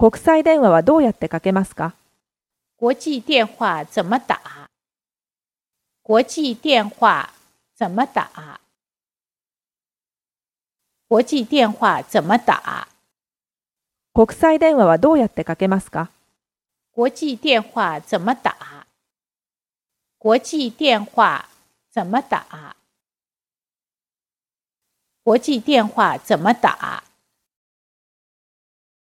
国際電話はどうやってかけますか？国際電話怎么打？国際電話怎么打？国際電話怎么打？国際電話はどうやってかけますか？国際電話怎么打？国際電話怎么打？国际电话怎么打？